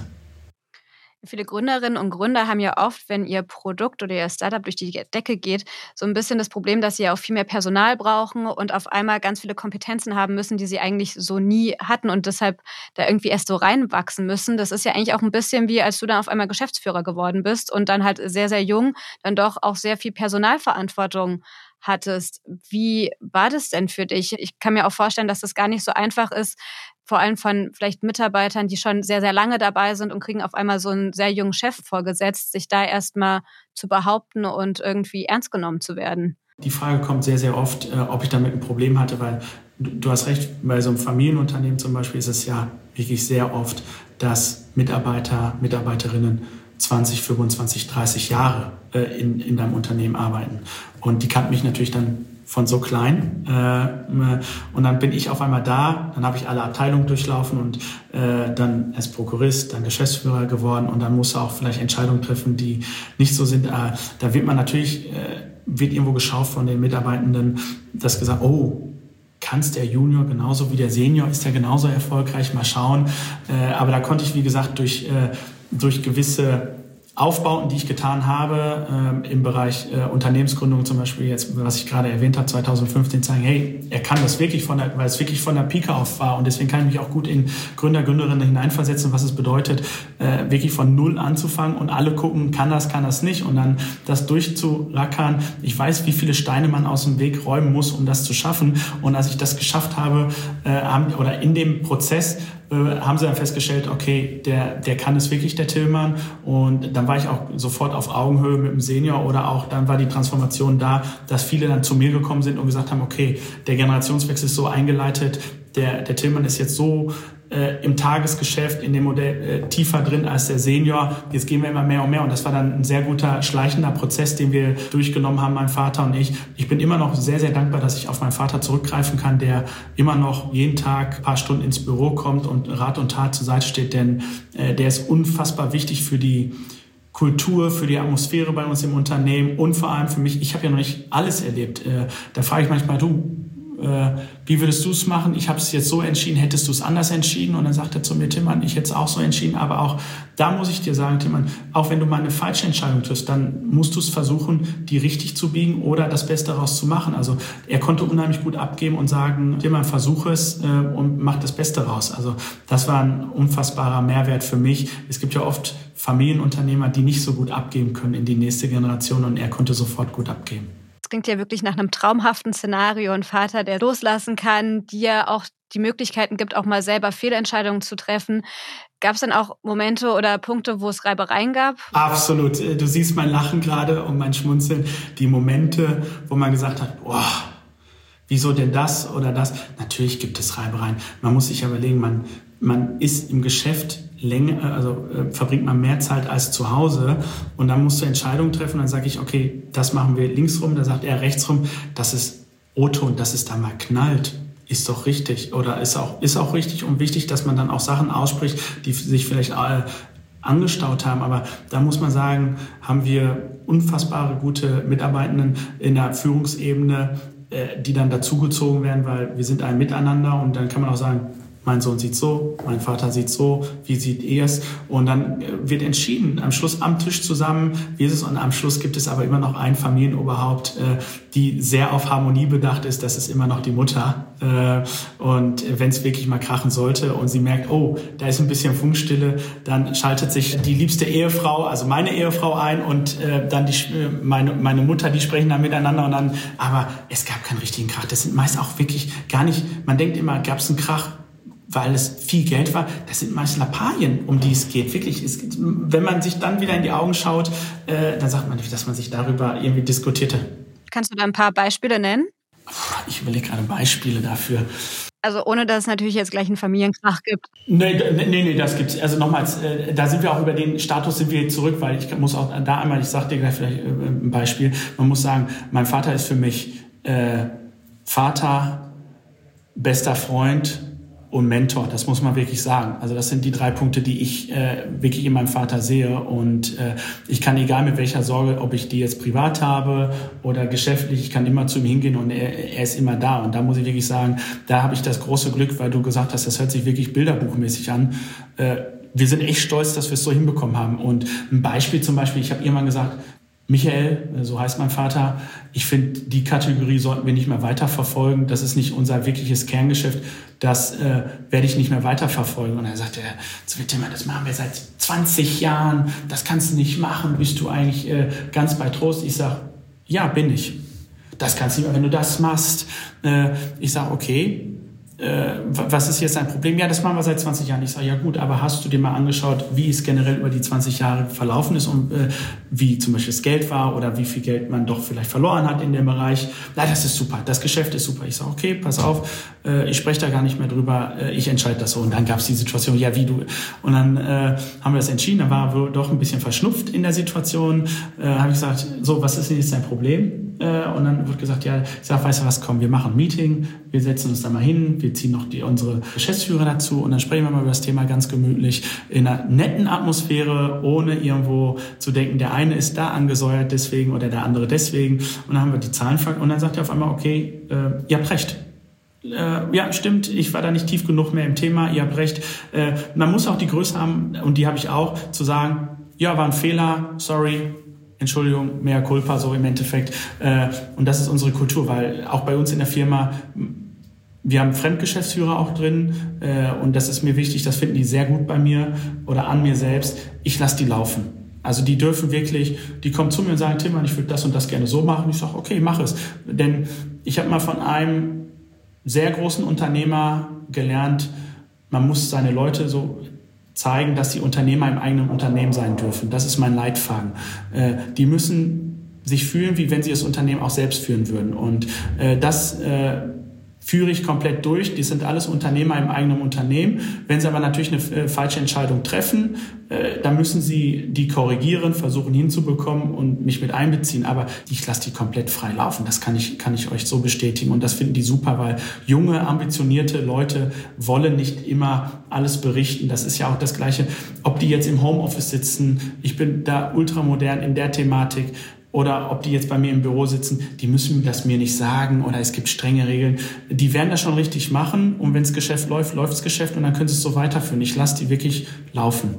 Viele Gründerinnen und Gründer haben ja oft, wenn ihr Produkt oder ihr Startup durch die Decke geht, so ein bisschen das Problem, dass sie auch viel mehr Personal brauchen und auf einmal ganz viele Kompetenzen haben müssen, die sie eigentlich so nie hatten und deshalb da irgendwie erst so reinwachsen müssen. Das ist ja eigentlich auch ein bisschen wie, als du dann auf einmal Geschäftsführer geworden bist und dann halt sehr, sehr jung dann doch auch sehr viel Personalverantwortung hattest. Wie war das denn für dich? Ich kann mir auch vorstellen, dass das gar nicht so einfach ist, vor allem von vielleicht Mitarbeitern, die schon sehr, sehr lange dabei sind und kriegen auf einmal so einen sehr jungen Chef vorgesetzt, sich da erstmal zu behaupten und irgendwie ernst genommen zu werden. Die Frage kommt sehr, sehr oft, äh, ob ich damit ein Problem hatte, weil du, du hast recht, bei so einem Familienunternehmen zum Beispiel ist es ja wirklich sehr oft, dass Mitarbeiter, Mitarbeiterinnen 20, 25, 30 Jahre äh, in, in deinem Unternehmen arbeiten. Und die kannten mich natürlich dann von so klein. Äh, und dann bin ich auf einmal da, dann habe ich alle Abteilungen durchlaufen und äh, dann als Prokurist, dann Geschäftsführer geworden und dann musst du auch vielleicht Entscheidungen treffen, die nicht so sind. Äh, da wird man natürlich, wird irgendwo geschaut von den Mitarbeitenden, dass gesagt, oh, kannst der Junior genauso wie der Senior, ist der genauso erfolgreich, mal schauen. Aber da konnte ich, wie gesagt, durch, durch gewisse Aufbauten, die ich getan habe ähm, im Bereich äh, Unternehmensgründung zum Beispiel jetzt, was ich gerade erwähnt habe, 2015 zeigen, hey, er kann das wirklich von der, weil es wirklich von der Pike auf war. Und deswegen kann ich mich auch gut in Gründer, Gründerinnen hineinversetzen, was es bedeutet, äh, wirklich von Null anzufangen und alle gucken, kann das, kann das nicht? Und dann das durchzurackern. Ich weiß, wie viele Steine man aus dem Weg räumen muss, um das zu schaffen. Und als ich das geschafft habe, äh, oder in dem Prozess haben sie dann festgestellt, okay, der, der kann es wirklich, der Tillmann. Und dann war ich auch sofort auf Augenhöhe mit dem Senior oder auch dann war die Transformation da, dass viele dann zu mir gekommen sind und gesagt haben, okay, der Generationswechsel ist so eingeleitet, der, der Tillmann ist jetzt so äh, im Tagesgeschäft in dem Modell äh, tiefer drin als der Senior. Jetzt gehen wir immer mehr und mehr und das war dann ein sehr guter schleichender Prozess, den wir durchgenommen haben, mein Vater und ich. Ich bin immer noch sehr, sehr dankbar, dass ich auf meinen Vater zurückgreifen kann, der immer noch jeden Tag ein paar Stunden ins Büro kommt und Rat und Tat zur Seite steht, denn äh, der ist unfassbar wichtig für die Kultur, für die Atmosphäre bei uns im Unternehmen und vor allem für mich, ich habe ja noch nicht alles erlebt. Äh, da frage ich manchmal, du, äh, wie würdest du es machen? Ich habe es jetzt so entschieden, hättest du es anders entschieden? Und dann sagt er zu mir, Timmann, ich hätte es auch so entschieden, aber auch da muss ich dir sagen, Timmann, auch wenn du mal eine falsche Entscheidung triffst, dann musst du es versuchen, die richtig zu biegen oder das Beste daraus zu machen. Also er konnte unheimlich gut abgeben und sagen, Timmann, versuche es äh, und mach das Beste raus. Also das war ein unfassbarer Mehrwert für mich. Es gibt ja oft Familienunternehmer, die nicht so gut abgeben können in die nächste Generation und er konnte sofort gut abgeben klingt ja wirklich nach einem traumhaften Szenario. Ein Vater, der loslassen kann, dir auch die Möglichkeiten gibt, auch mal selber Fehlentscheidungen zu treffen. Gab es denn auch Momente oder Punkte, wo es Reibereien gab? Absolut. Du siehst mein Lachen gerade und mein Schmunzeln. Die Momente, wo man gesagt hat, boah, wieso denn das oder das? Natürlich gibt es Reibereien. Man muss sich überlegen, man, man ist im Geschäft länger, also äh, verbringt man mehr Zeit als zu Hause und dann musst du Entscheidungen treffen. Dann sage ich, okay, das machen wir links rum, da sagt er rechts rum. Das ist O-Ton, dass es da mal knallt ist doch richtig oder ist auch, ist auch richtig und wichtig, dass man dann auch Sachen ausspricht, die sich vielleicht äh, angestaut haben. Aber da muss man sagen, haben wir unfassbare gute Mitarbeitenden in der Führungsebene, äh, die dann dazugezogen werden, weil wir sind ein Miteinander und dann kann man auch sagen, mein Sohn sieht so, mein Vater sieht so, wie sieht er es? Und dann äh, wird entschieden, am Schluss am Tisch zusammen, wie ist es? Und am Schluss gibt es aber immer noch ein Familienoberhaupt, äh, die sehr auf Harmonie bedacht ist, das ist immer noch die Mutter. Äh, und wenn es wirklich mal krachen sollte und sie merkt, oh, da ist ein bisschen Funkstille, dann schaltet sich die liebste Ehefrau, also meine Ehefrau ein und dann die, meine, meine Mutter, die sprechen dann miteinander und dann, aber es gab keinen richtigen Krach. Das sind meist auch wirklich gar nicht, man denkt immer, gab es einen Krach? Weil es viel Geld war. Das sind meist Lappalien, um die es geht. Wirklich, es, wenn man sich dann wieder in die Augen schaut, äh, dann sagt man nicht, dass man sich darüber irgendwie diskutierte. Kannst du da ein paar Beispiele nennen? Ich überlege gerade Beispiele dafür. Also ohne, dass es natürlich jetzt gleich einen Familienkrach gibt. Nee, nee, nee, das gibt's. Also nochmals, äh, da sind wir auch über den Status sind wir zurück, weil ich muss auch da einmal, ich sag dir gleich vielleicht äh, ein Beispiel. Man muss sagen, mein Vater ist für mich äh, Vater, bester Freund, und Mentor. Das muss man wirklich sagen. Also das sind die drei Punkte, die ich äh, wirklich in meinem Vater sehe. Und äh, ich kann, egal mit welcher Sorge, ob ich die jetzt privat habe oder geschäftlich, ich kann immer zu ihm hingehen und er, er ist immer da. Und da muss ich wirklich sagen, da habe ich das große Glück, weil du gesagt hast, das hört sich wirklich bilderbuchmäßig an. Äh, wir sind echt stolz, dass wir es so hinbekommen haben. Und ein Beispiel zum Beispiel, ich habe irgendwann gesagt, Michael, so heißt mein Vater, ich finde, die Kategorie sollten wir nicht mehr weiterverfolgen. Das ist nicht unser wirkliches Kerngeschäft. Das äh, werde ich nicht mehr weiterverfolgen. Und er sagte, Zwittimer, das machen wir seit 20 Jahren. Das kannst du nicht machen. Bist du eigentlich äh, ganz bei Trost? Ich sage, ja, bin ich. Das kannst du nicht mehr, wenn du das machst. Äh, ich sage, okay, äh, was ist jetzt dein Problem? Ja, das machen wir seit 20 Jahren. Ich sage, ja gut, aber hast du dir mal angeschaut, wie es generell über die 20 Jahre verlaufen ist und äh, wie zum Beispiel das Geld war oder wie viel Geld man doch vielleicht verloren hat in dem Bereich? Na, das ist super, das Geschäft ist super. Ich sage, okay, pass auf, äh, ich spreche da gar nicht mehr drüber, äh, ich entscheide das so. Und dann gab es die Situation, ja, wie du. Und dann äh, haben wir das entschieden, da war doch ein bisschen verschnupft in der Situation. Äh, habe ich gesagt, so, was ist denn jetzt dein Problem? Äh, und dann wird gesagt, ja, ich sage, weißt du was, komm, wir machen ein Meeting, wir setzen uns da mal hin, wir ziehen noch die, unsere Geschäftsführer dazu und dann sprechen wir mal über das Thema ganz gemütlich in einer netten Atmosphäre, ohne irgendwo zu denken, der eine ist da angesäuert deswegen oder der andere deswegen. Und dann haben wir die Zahlen und dann sagt er auf einmal, okay, äh, ihr habt recht. Äh, ja, stimmt, ich war da nicht tief genug mehr im Thema, ihr habt recht. Äh, man muss auch die Größe haben, und die habe ich auch, zu sagen, ja, war ein Fehler, sorry, Entschuldigung, mehr Culpa so im Endeffekt. Äh, und das ist unsere Kultur, weil auch bei uns in der Firma, wir haben Fremdgeschäftsführer auch drin äh, und das ist mir wichtig, das finden die sehr gut bei mir oder an mir selbst. Ich lasse die laufen. Also die dürfen wirklich, die kommen zu mir und sagen, Tim, ich würde das und das gerne so machen. Ich sage, okay, mach es. Denn ich habe mal von einem sehr großen Unternehmer gelernt, man muss seine Leute so zeigen, dass die Unternehmer im eigenen Unternehmen sein dürfen. Das ist mein Leitfaden. Äh, die müssen sich fühlen, wie wenn sie das Unternehmen auch selbst führen würden. Und äh, das äh, führe ich komplett durch. Die sind alles Unternehmer im eigenen Unternehmen. Wenn sie aber natürlich eine äh, falsche Entscheidung treffen, äh, dann müssen sie die korrigieren, versuchen hinzubekommen und mich mit einbeziehen. Aber ich lasse die komplett frei laufen. Das kann ich, kann ich euch so bestätigen. Und das finden die super, weil junge, ambitionierte Leute wollen nicht immer alles berichten. Das ist ja auch das Gleiche, ob die jetzt im Homeoffice sitzen. Ich bin da ultramodern in der Thematik oder ob die jetzt bei mir im Büro sitzen, die müssen das mir nicht sagen oder es gibt strenge Regeln. Die werden das schon richtig machen und wenn das Geschäft läuft, läuft das Geschäft und dann können sie es so weiterführen. Ich lasse die wirklich laufen.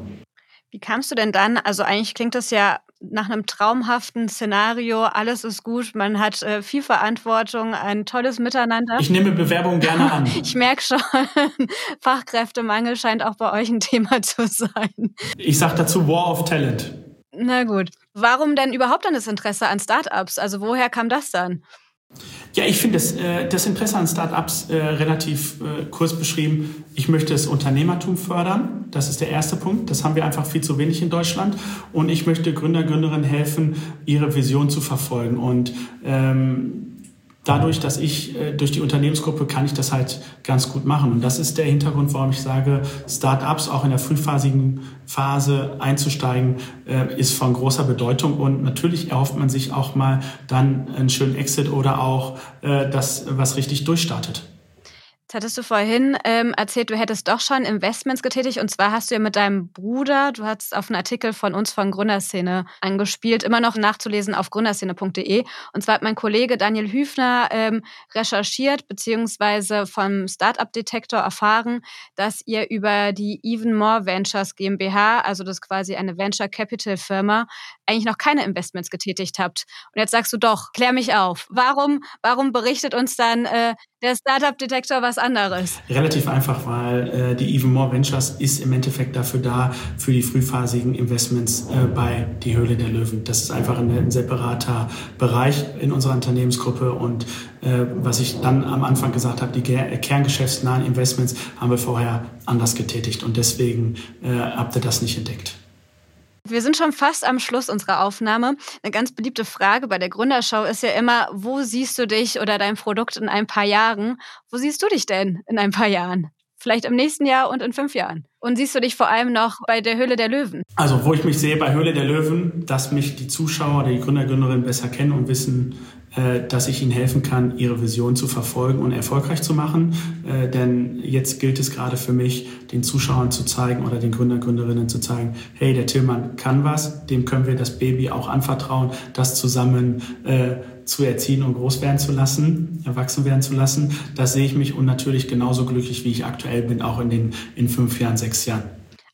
Wie kamst du denn dann? Also eigentlich klingt das ja nach einem traumhaften Szenario. Alles ist gut, man hat äh, viel Verantwortung, ein tolles Miteinander. Ich nehme Bewerbungen gerne an. ich merke schon, Fachkräftemangel scheint auch bei euch ein Thema zu sein. Ich sage dazu War of Talent. Na gut. Warum denn überhaupt dann das Interesse an Startups? Also woher kam das dann? Ja, ich finde das, äh, das Interesse an Startups äh, relativ äh, kurz beschrieben. Ich möchte das Unternehmertum fördern. Das ist der erste Punkt. Das haben wir einfach viel zu wenig in Deutschland. Und ich möchte Gründer, Gründerinnen helfen, ihre Vision zu verfolgen. Und ähm, dadurch, dass ich äh, durch die Unternehmensgruppe kann ich das halt ganz gut machen. Und das ist der Hintergrund, warum ich sage, Startups auch in der frühphasigen Phase einzusteigen, äh, ist von großer Bedeutung. Und natürlich erhofft man sich auch mal dann einen schönen Exit oder auch äh, das, was richtig durchstartet. Jetzt hattest du vorhin ähm, erzählt, du hättest doch schon Investments getätigt. Und zwar hast du ja mit deinem Bruder, du hast auf einen Artikel von uns von Gründerszene angespielt, immer noch nachzulesen auf gründerszene.de. Und zwar hat mein Kollege Daniel Hüfner ähm, recherchiert, beziehungsweise vom Startup Detektor erfahren, dass ihr über die Even More Ventures GmbH, also das ist quasi eine Venture Capital Firma, eigentlich noch keine Investments getätigt habt. Und jetzt sagst du doch, klär mich auf. Warum, warum berichtet uns dann äh, der Startup Detektor was anderes? Relativ einfach, weil äh, die Even More Ventures ist im Endeffekt dafür da, für die frühphasigen Investments äh, bei die Höhle der Löwen. Das ist einfach ein, ein separater Bereich in unserer Unternehmensgruppe und äh, was ich dann am Anfang gesagt habe, die kerngeschäftsnahen Investments haben wir vorher anders getätigt und deswegen äh, habt ihr das nicht entdeckt. Wir sind schon fast am Schluss unserer Aufnahme. Eine ganz beliebte Frage bei der Gründershow ist ja immer, wo siehst du dich oder dein Produkt in ein paar Jahren? Wo siehst du dich denn in ein paar Jahren? Vielleicht im nächsten Jahr und in fünf Jahren. Und siehst du dich vor allem noch bei der Höhle der Löwen? Also, wo ich mich sehe bei Höhle der Löwen, dass mich die Zuschauer die Gründer, Gründerinnen besser kennen und wissen, dass ich ihnen helfen kann, ihre Vision zu verfolgen und erfolgreich zu machen. Äh, denn jetzt gilt es gerade für mich, den Zuschauern zu zeigen oder den Gründer, Gründerinnen zu zeigen, hey, der Tillmann kann was, dem können wir das Baby auch anvertrauen, das zusammen äh, zu erziehen und groß werden zu lassen, erwachsen werden zu lassen. Das sehe ich mich und natürlich genauso glücklich, wie ich aktuell bin, auch in den in fünf Jahren, sechs Jahren.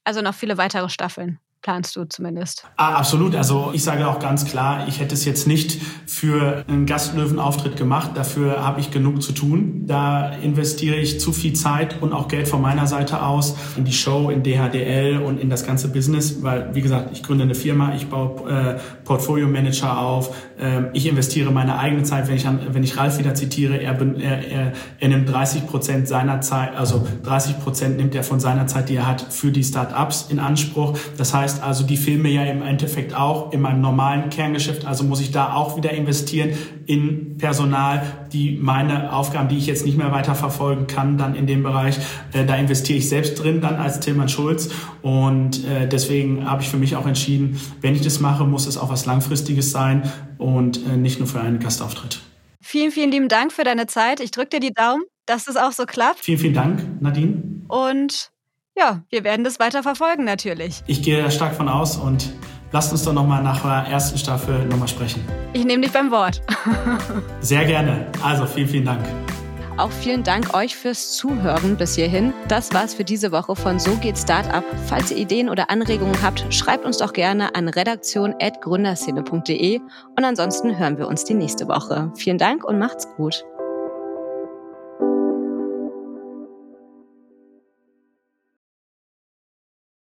Also noch viele weitere Staffeln planst du zumindest. Ah, absolut. Also ich sage auch ganz klar, ich hätte es jetzt nicht für einen Gastlöwenauftritt gemacht. Dafür habe ich genug zu tun. Da investiere ich zu viel Zeit und auch Geld von meiner Seite aus in die Show, in DHDL und in das ganze Business, weil wie gesagt, ich gründe eine Firma, ich baue äh, Portfolio Manager auf, ich investiere meine eigene Zeit. Wenn ich, wenn ich Ralf wieder zitiere, er, er, er, nimmt 30 Prozent seiner Zeit, also 30 Prozent nimmt er von seiner Zeit, die er hat, für die Start-ups in Anspruch. Das heißt, also, die Filme ja im Endeffekt auch in meinem normalen Kerngeschäft, also muss ich da auch wieder investieren in Personal, die meine Aufgaben, die ich jetzt nicht mehr weiter verfolgen kann, dann in dem Bereich, äh, da investiere ich selbst drin dann als Tillmann Schulz und äh, deswegen habe ich für mich auch entschieden, wenn ich das mache, muss es auch was Langfristiges sein und äh, nicht nur für einen Gastauftritt. Vielen, vielen lieben Dank für deine Zeit. Ich drücke dir die Daumen, dass es auch so klappt. Vielen, vielen Dank, Nadine. Und ja, wir werden das weiter verfolgen natürlich. Ich gehe stark von aus und lasst uns doch nochmal nach der ersten Staffel nochmal sprechen. Ich nehme dich beim Wort. Sehr gerne. Also vielen, vielen Dank. Auch vielen Dank euch fürs Zuhören bis hierhin. Das war's für diese Woche von So geht Startup. Falls ihr Ideen oder Anregungen habt, schreibt uns doch gerne an redaktion.gründerszene.de und ansonsten hören wir uns die nächste Woche. Vielen Dank und macht's gut.